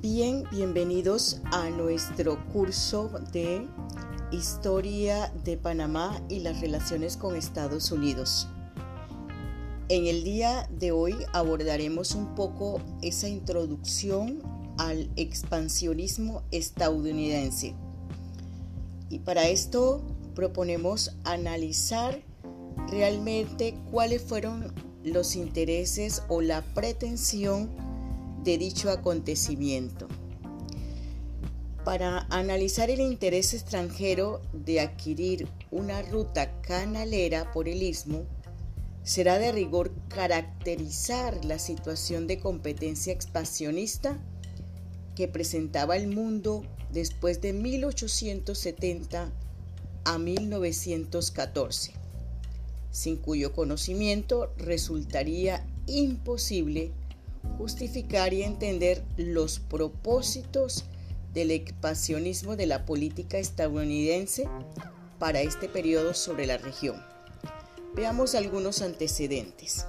Bien, bienvenidos a nuestro curso de Historia de Panamá y las relaciones con Estados Unidos. En el día de hoy abordaremos un poco esa introducción al expansionismo estadounidense. Y para esto proponemos analizar realmente cuáles fueron los intereses o la pretensión de dicho acontecimiento. Para analizar el interés extranjero de adquirir una ruta canalera por el istmo, será de rigor caracterizar la situación de competencia expansionista que presentaba el mundo después de 1870 a 1914, sin cuyo conocimiento resultaría imposible justificar y entender los propósitos del expansionismo de la política estadounidense para este periodo sobre la región. Veamos algunos antecedentes.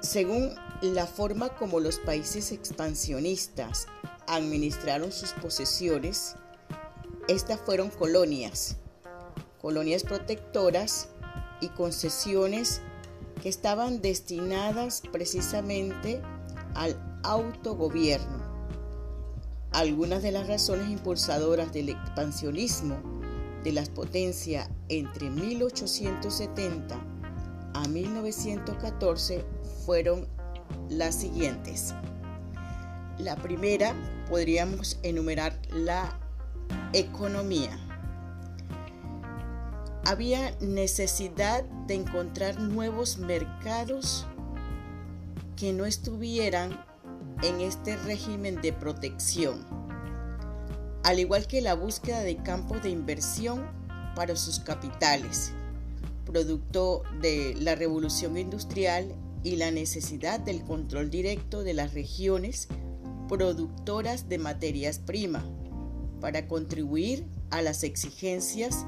Según la forma como los países expansionistas administraron sus posesiones, estas fueron colonias, colonias protectoras y concesiones que estaban destinadas precisamente al autogobierno. Algunas de las razones impulsadoras del expansionismo de las potencias entre 1870 a 1914 fueron las siguientes. La primera podríamos enumerar la economía había necesidad de encontrar nuevos mercados que no estuvieran en este régimen de protección, al igual que la búsqueda de campos de inversión para sus capitales, producto de la revolución industrial y la necesidad del control directo de las regiones productoras de materias primas para contribuir a las exigencias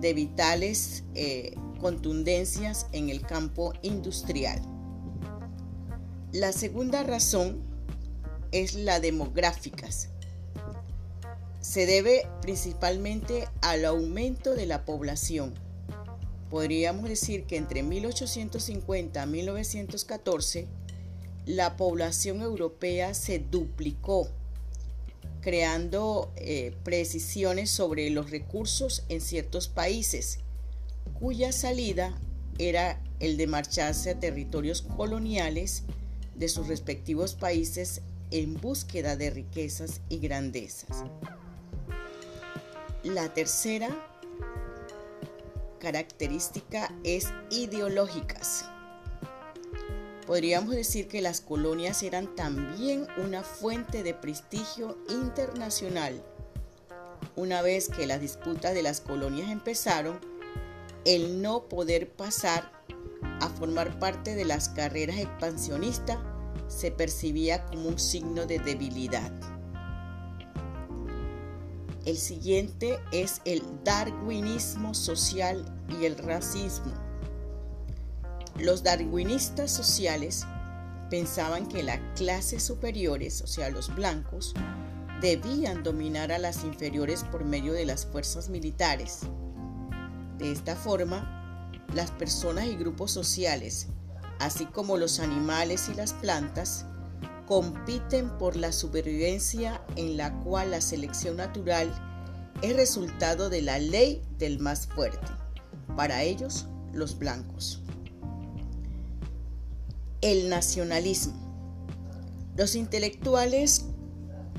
de vitales eh, contundencias en el campo industrial. La segunda razón es la demográficas. Se debe principalmente al aumento de la población. Podríamos decir que entre 1850 y 1914 la población europea se duplicó creando eh, precisiones sobre los recursos en ciertos países, cuya salida era el de marcharse a territorios coloniales de sus respectivos países en búsqueda de riquezas y grandezas. La tercera característica es ideológicas. Podríamos decir que las colonias eran también una fuente de prestigio internacional. Una vez que las disputas de las colonias empezaron, el no poder pasar a formar parte de las carreras expansionistas se percibía como un signo de debilidad. El siguiente es el darwinismo social y el racismo. Los darwinistas sociales pensaban que las clases superiores, o sea, los blancos, debían dominar a las inferiores por medio de las fuerzas militares. De esta forma, las personas y grupos sociales, así como los animales y las plantas, compiten por la supervivencia en la cual la selección natural es resultado de la ley del más fuerte, para ellos los blancos. El nacionalismo. Los intelectuales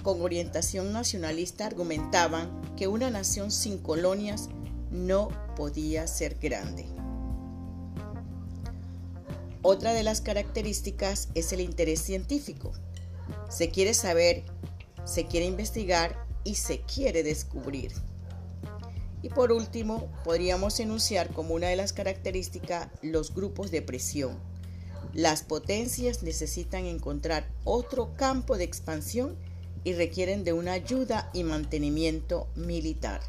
con orientación nacionalista argumentaban que una nación sin colonias no podía ser grande. Otra de las características es el interés científico. Se quiere saber, se quiere investigar y se quiere descubrir. Y por último, podríamos enunciar como una de las características los grupos de presión las potencias necesitan encontrar otro campo de expansión y requieren de una ayuda y mantenimiento militar.